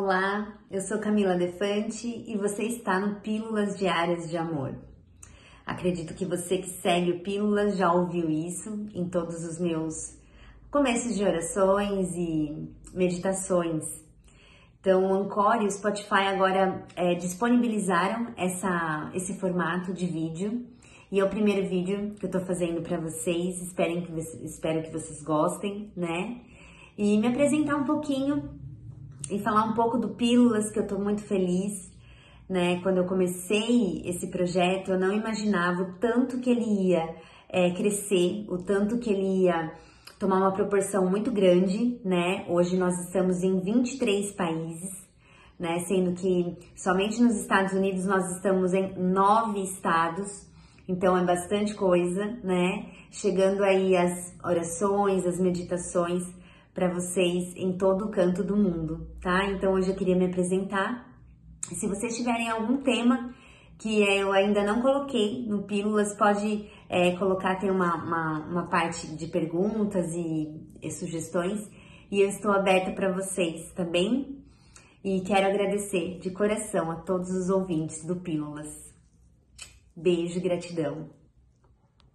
Olá, eu sou Camila Defante e você está no Pílulas Diárias de Amor. Acredito que você que segue o Pílulas já ouviu isso em todos os meus começos de orações e meditações. Então, o Anchor e o Spotify agora é, disponibilizaram essa, esse formato de vídeo e é o primeiro vídeo que eu tô fazendo para vocês. Espero que, espero que vocês gostem, né? E me apresentar um pouquinho e falar um pouco do Pílulas, que eu tô muito feliz. Né? Quando eu comecei esse projeto, eu não imaginava o tanto que ele ia é, crescer, o tanto que ele ia tomar uma proporção muito grande, né? Hoje nós estamos em 23 países, né? Sendo que somente nos Estados Unidos nós estamos em nove estados, então é bastante coisa, né? Chegando aí as orações, as meditações para vocês em todo o canto do mundo, tá? Então hoje eu queria me apresentar. Se vocês tiverem algum tema que eu ainda não coloquei no Pílulas, pode é, colocar, tem uma, uma, uma, parte de perguntas e, e sugestões, e eu estou aberta para vocês também. E quero agradecer de coração a todos os ouvintes do Pílulas. Beijo e gratidão.